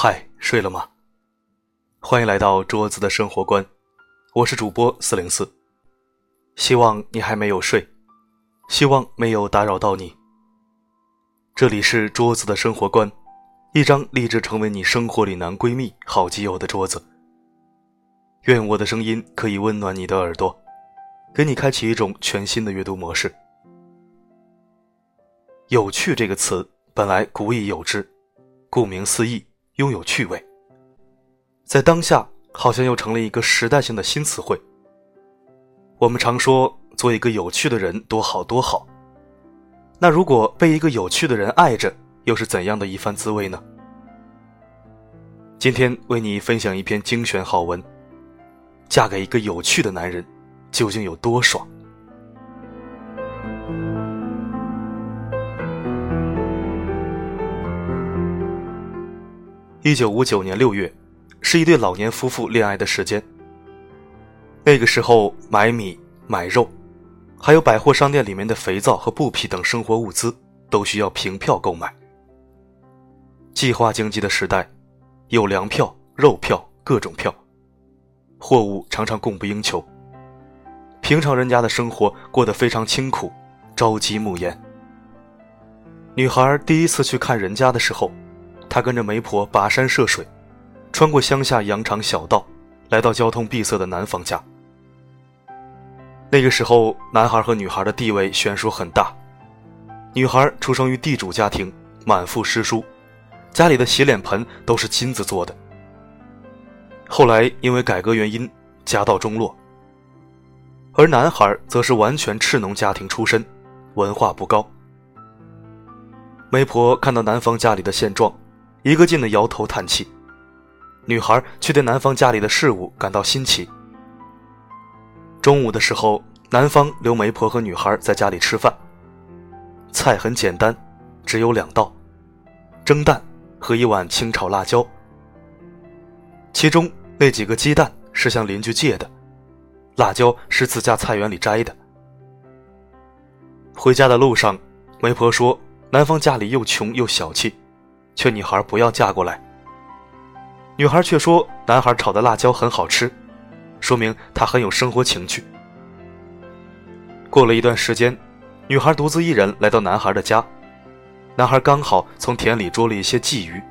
嗨，睡了吗？欢迎来到桌子的生活观，我是主播四零四，希望你还没有睡，希望没有打扰到你。这里是桌子的生活观，一张立志成为你生活里男闺蜜、好基友的桌子。愿我的声音可以温暖你的耳朵，给你开启一种全新的阅读模式。有趣这个词本来古已有之，顾名思义。拥有趣味，在当下好像又成了一个时代性的新词汇。我们常说做一个有趣的人多好多好，那如果被一个有趣的人爱着，又是怎样的一番滋味呢？今天为你分享一篇精选好文：嫁给一个有趣的男人，究竟有多爽？一九五九年六月，是一对老年夫妇恋爱的时间。那个时候，买米、买肉，还有百货商店里面的肥皂和布匹等生活物资，都需要凭票购买。计划经济的时代，有粮票、肉票、各种票，货物常常供不应求。平常人家的生活过得非常清苦，朝饥暮延。女孩第一次去看人家的时候。他跟着媒婆跋山涉水，穿过乡下羊肠小道，来到交通闭塞的男方家。那个时候，男孩和女孩的地位悬殊很大。女孩出生于地主家庭，满腹诗书，家里的洗脸盆都是金子做的。后来因为改革原因，家道中落。而男孩则是完全赤农家庭出身，文化不高。媒婆看到男方家里的现状。一个劲的摇头叹气，女孩却对男方家里的事物感到新奇。中午的时候，男方留媒婆和女孩在家里吃饭。菜很简单，只有两道：蒸蛋和一碗清炒辣椒。其中那几个鸡蛋是向邻居借的，辣椒是自家菜园里摘的。回家的路上，媒婆说男方家里又穷又小气。劝女孩不要嫁过来。女孩却说：“男孩炒的辣椒很好吃，说明他很有生活情趣。”过了一段时间，女孩独自一人来到男孩的家，男孩刚好从田里捉了一些鲫鱼。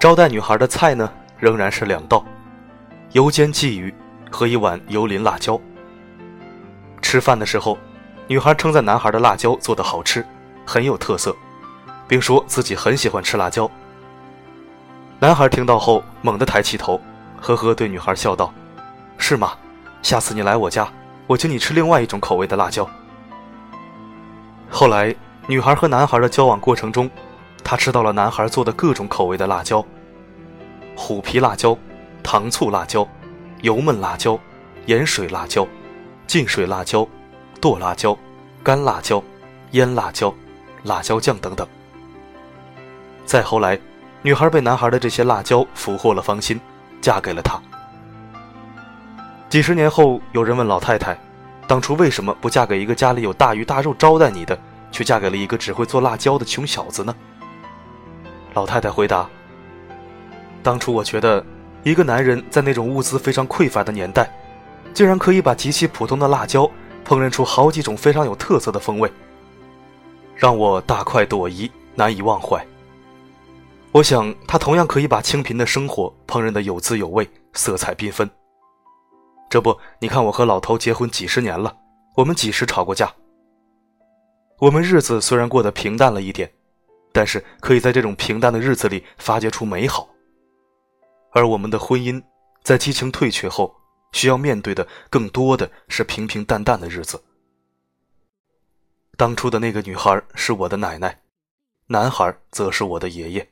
招待女孩的菜呢，仍然是两道：油煎鲫鱼和一碗油淋辣椒。吃饭的时候，女孩称赞男孩的辣椒做的好吃，很有特色。并说自己很喜欢吃辣椒。男孩听到后猛地抬起头，呵呵对女孩笑道：“是吗？下次你来我家，我请你吃另外一种口味的辣椒。”后来，女孩和男孩的交往过程中，她吃到了男孩做的各种口味的辣椒：虎皮辣椒、糖醋辣椒、油焖辣椒、盐水辣椒、浸水辣椒、剁辣椒、干辣椒、腌辣椒、辣椒酱等等。再后来，女孩被男孩的这些辣椒俘获了芳心，嫁给了他。几十年后，有人问老太太：“当初为什么不嫁给一个家里有大鱼大肉招待你的，却嫁给了一个只会做辣椒的穷小子呢？”老太太回答：“当初我觉得，一个男人在那种物资非常匮乏的年代，竟然可以把极其普通的辣椒烹饪出好几种非常有特色的风味，让我大快朵颐，难以忘怀。”我想，他同样可以把清贫的生活烹饪得有滋有味、色彩缤纷。这不，你看我和老头结婚几十年了，我们几时吵过架？我们日子虽然过得平淡了一点，但是可以在这种平淡的日子里发掘出美好。而我们的婚姻，在激情退却后，需要面对的更多的是平平淡淡的日子。当初的那个女孩是我的奶奶，男孩则是我的爷爷。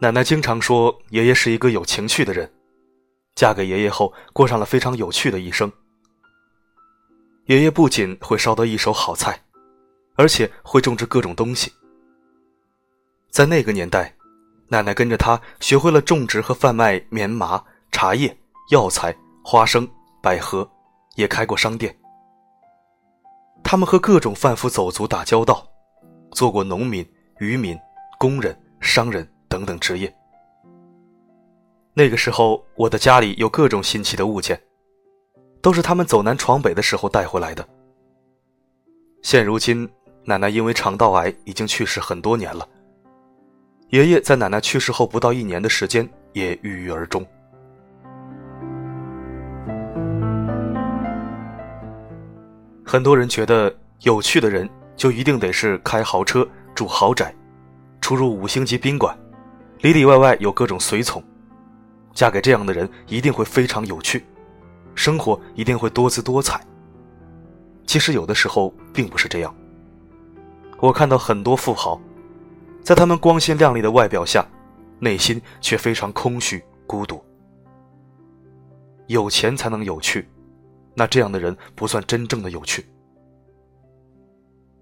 奶奶经常说，爷爷是一个有情趣的人，嫁给爷爷后过上了非常有趣的一生。爷爷不仅会烧得一手好菜，而且会种植各种东西。在那个年代，奶奶跟着他学会了种植和贩卖棉麻、茶叶、药材、花生、百合，也开过商店。他们和各种贩夫走卒打交道，做过农民、渔民、工人、商人等等职业。那个时候，我的家里有各种新奇的物件，都是他们走南闯北的时候带回来的。现如今，奶奶因为肠道癌已经去世很多年了。爷爷在奶奶去世后不到一年的时间也郁郁而终。很多人觉得有趣的人就一定得是开豪车、住豪宅、出入五星级宾馆，里里外外有各种随从。嫁给这样的人一定会非常有趣，生活一定会多姿多彩。其实有的时候并不是这样。我看到很多富豪，在他们光鲜亮丽的外表下，内心却非常空虚孤独。有钱才能有趣，那这样的人不算真正的有趣。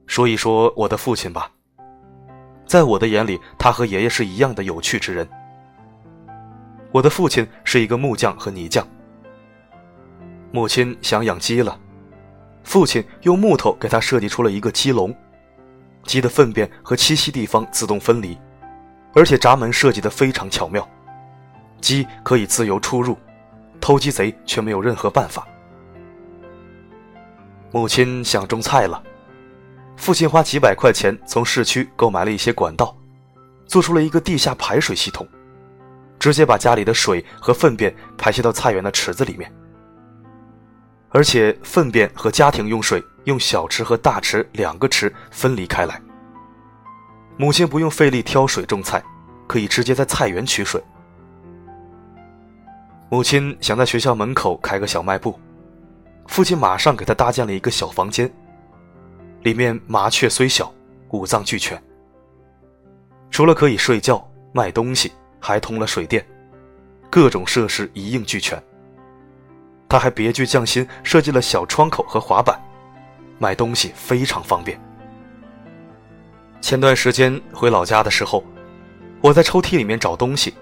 说一说我的父亲吧，在我的眼里，他和爷爷是一样的有趣之人。我的父亲是一个木匠和泥匠。母亲想养鸡了，父亲用木头给他设计出了一个鸡笼，鸡的粪便和栖息地方自动分离，而且闸门设计的非常巧妙，鸡可以自由出入，偷鸡贼却没有任何办法。母亲想种菜了，父亲花几百块钱从市区购买了一些管道，做出了一个地下排水系统。直接把家里的水和粪便排泄到菜园的池子里面，而且粪便和家庭用水用小池和大池两个池分离开来。母亲不用费力挑水种菜，可以直接在菜园取水。母亲想在学校门口开个小卖部，父亲马上给他搭建了一个小房间，里面麻雀虽小，五脏俱全。除了可以睡觉、卖东西。还通了水电，各种设施一应俱全。他还别具匠心设计了小窗口和滑板，买东西非常方便。前段时间回老家的时候，我在抽屉里面找东西，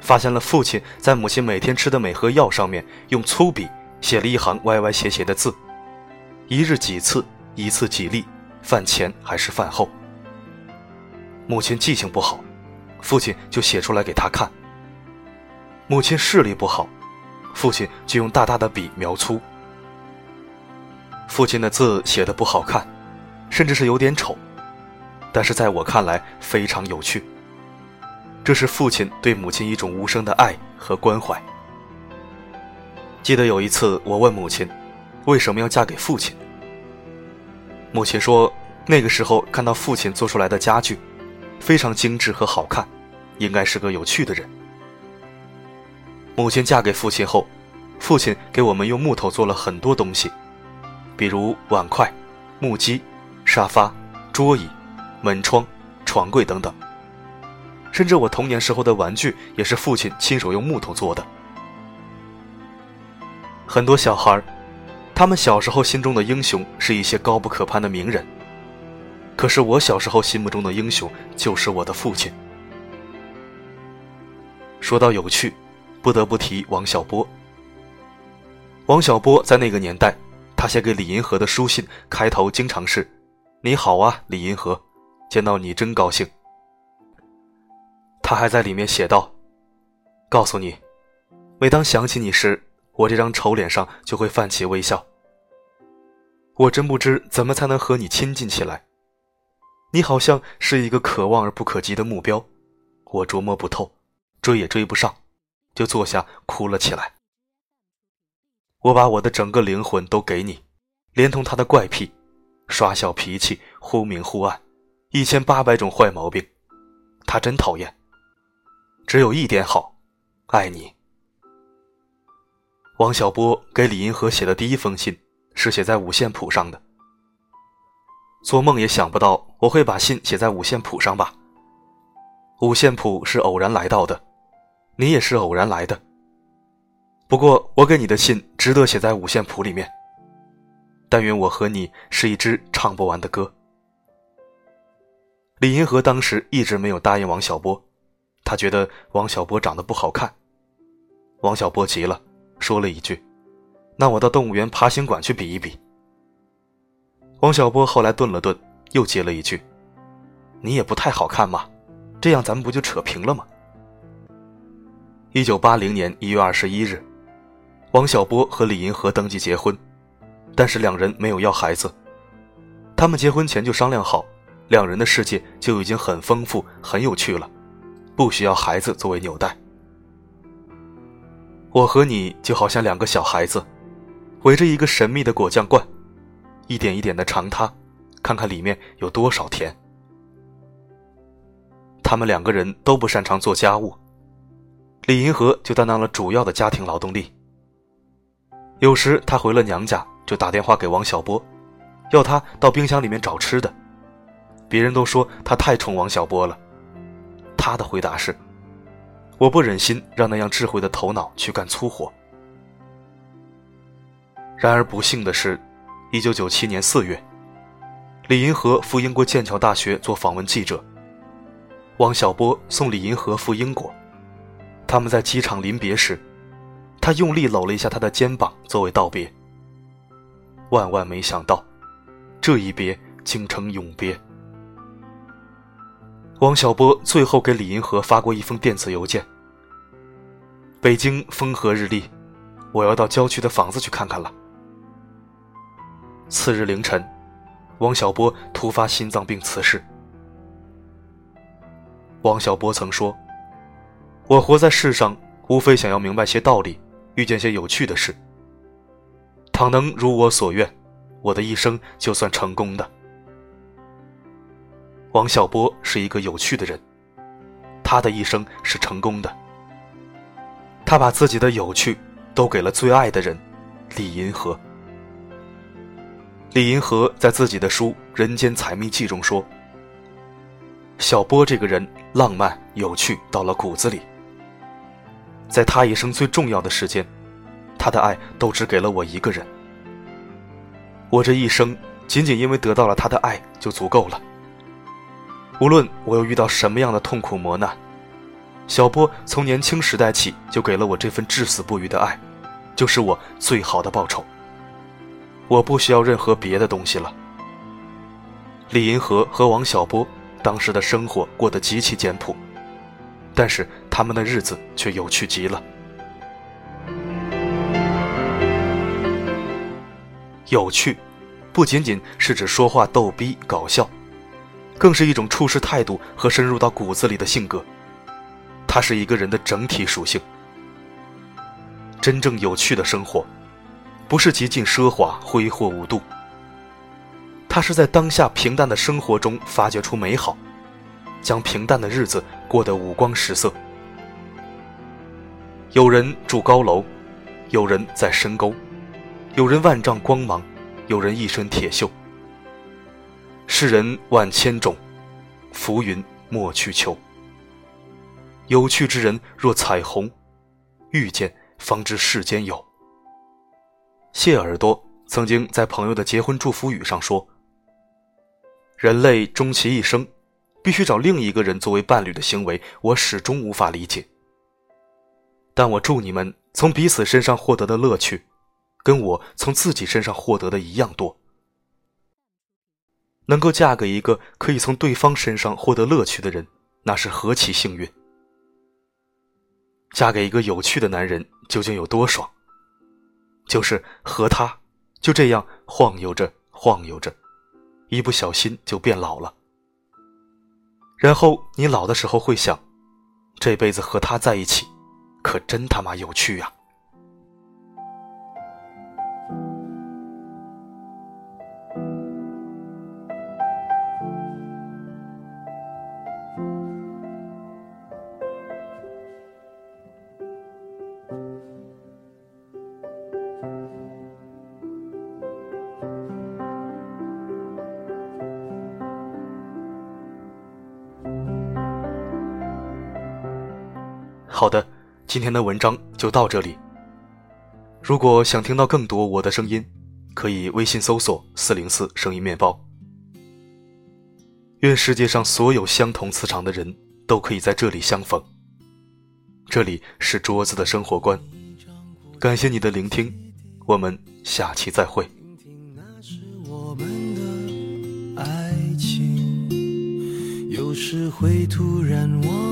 发现了父亲在母亲每天吃的每盒药上面用粗笔写了一行歪歪斜斜的字：“一日几次，一次几粒，饭前还是饭后。”母亲记性不好。父亲就写出来给他看。母亲视力不好，父亲就用大大的笔描粗。父亲的字写的不好看，甚至是有点丑，但是在我看来非常有趣。这是父亲对母亲一种无声的爱和关怀。记得有一次，我问母亲，为什么要嫁给父亲？母亲说，那个时候看到父亲做出来的家具。非常精致和好看，应该是个有趣的人。母亲嫁给父亲后，父亲给我们用木头做了很多东西，比如碗筷、木屐、沙发、桌椅、门窗、床柜等等。甚至我童年时候的玩具也是父亲亲手用木头做的。很多小孩，他们小时候心中的英雄是一些高不可攀的名人。可是我小时候心目中的英雄就是我的父亲。说到有趣，不得不提王小波。王小波在那个年代，他写给李银河的书信开头经常是：“你好啊，李银河，见到你真高兴。”他还在里面写道：“告诉你，每当想起你时，我这张丑脸上就会泛起微笑。我真不知怎么才能和你亲近起来。”你好像是一个可望而不可及的目标，我琢磨不透，追也追不上，就坐下哭了起来。我把我的整个灵魂都给你，连同他的怪癖，耍小脾气，忽明忽暗，一千八百种坏毛病，他真讨厌。只有一点好，爱你。王小波给李银河写的第一封信是写在五线谱上的。做梦也想不到我会把信写在五线谱上吧。五线谱是偶然来到的，你也是偶然来的。不过我给你的信值得写在五线谱里面。但愿我和你是一支唱不完的歌。李银河当时一直没有答应王小波，他觉得王小波长得不好看。王小波急了，说了一句：“那我到动物园爬行馆去比一比。”王小波后来顿了顿，又接了一句：“你也不太好看嘛，这样咱们不就扯平了吗？一九八零年一月二十一日，王小波和李银河登记结婚，但是两人没有要孩子。他们结婚前就商量好，两人的世界就已经很丰富、很有趣了，不需要孩子作为纽带。我和你就好像两个小孩子，围着一个神秘的果酱罐，一点一点的尝它，看看里面有多少甜。他们两个人都不擅长做家务。李银河就担当了主要的家庭劳动力。有时他回了娘家，就打电话给王小波，要他到冰箱里面找吃的。别人都说他太宠王小波了，他的回答是：“我不忍心让那样智慧的头脑去干粗活。”然而不幸的是，一九九七年四月，李银河赴英国剑桥大学做访问记者，王小波送李银河赴英国。他们在机场临别时，他用力搂了一下他的肩膀作为道别。万万没想到，这一别竟成永别。王小波最后给李银河发过一封电子邮件：“北京风和日丽，我要到郊区的房子去看看了。”次日凌晨，王小波突发心脏病辞世。王小波曾说。我活在世上，无非想要明白些道理，遇见些有趣的事。倘能如我所愿，我的一生就算成功的。王小波是一个有趣的人，他的一生是成功的。他把自己的有趣都给了最爱的人，李银河。李银河在自己的书《人间采蜜记》中说：“小波这个人浪漫有趣到了骨子里。”在他一生最重要的时间，他的爱都只给了我一个人。我这一生仅仅因为得到了他的爱就足够了。无论我又遇到什么样的痛苦磨难，小波从年轻时代起就给了我这份至死不渝的爱，就是我最好的报酬。我不需要任何别的东西了。李银河和王小波当时的生活过得极其简朴。但是他们的日子却有趣极了。有趣，不仅仅是指说话逗逼搞笑，更是一种处事态度和深入到骨子里的性格。它是一个人的整体属性。真正有趣的生活，不是极尽奢华挥霍无度，它是在当下平淡的生活中发掘出美好。将平淡的日子过得五光十色。有人住高楼，有人在深沟，有人万丈光芒，有人一身铁锈。世人万千种，浮云莫去求。有趣之人若彩虹，遇见方知世间有。谢耳朵曾经在朋友的结婚祝福语上说：“人类终其一生。”必须找另一个人作为伴侣的行为，我始终无法理解。但我祝你们从彼此身上获得的乐趣，跟我从自己身上获得的一样多。能够嫁给一个可以从对方身上获得乐趣的人，那是何其幸运！嫁给一个有趣的男人，究竟有多爽？就是和他就这样晃悠着晃悠着，一不小心就变老了。然后你老的时候会想，这辈子和他在一起，可真他妈有趣呀！好的，今天的文章就到这里。如果想听到更多我的声音，可以微信搜索“四零四声音面包”。愿世界上所有相同磁场的人都可以在这里相逢。这里是桌子的生活观，感谢你的聆听，我们下期再会。时会突然忘，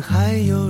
还有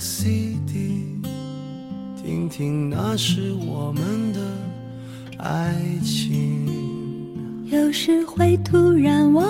CD，听听那是我们的爱情。有时会突然忘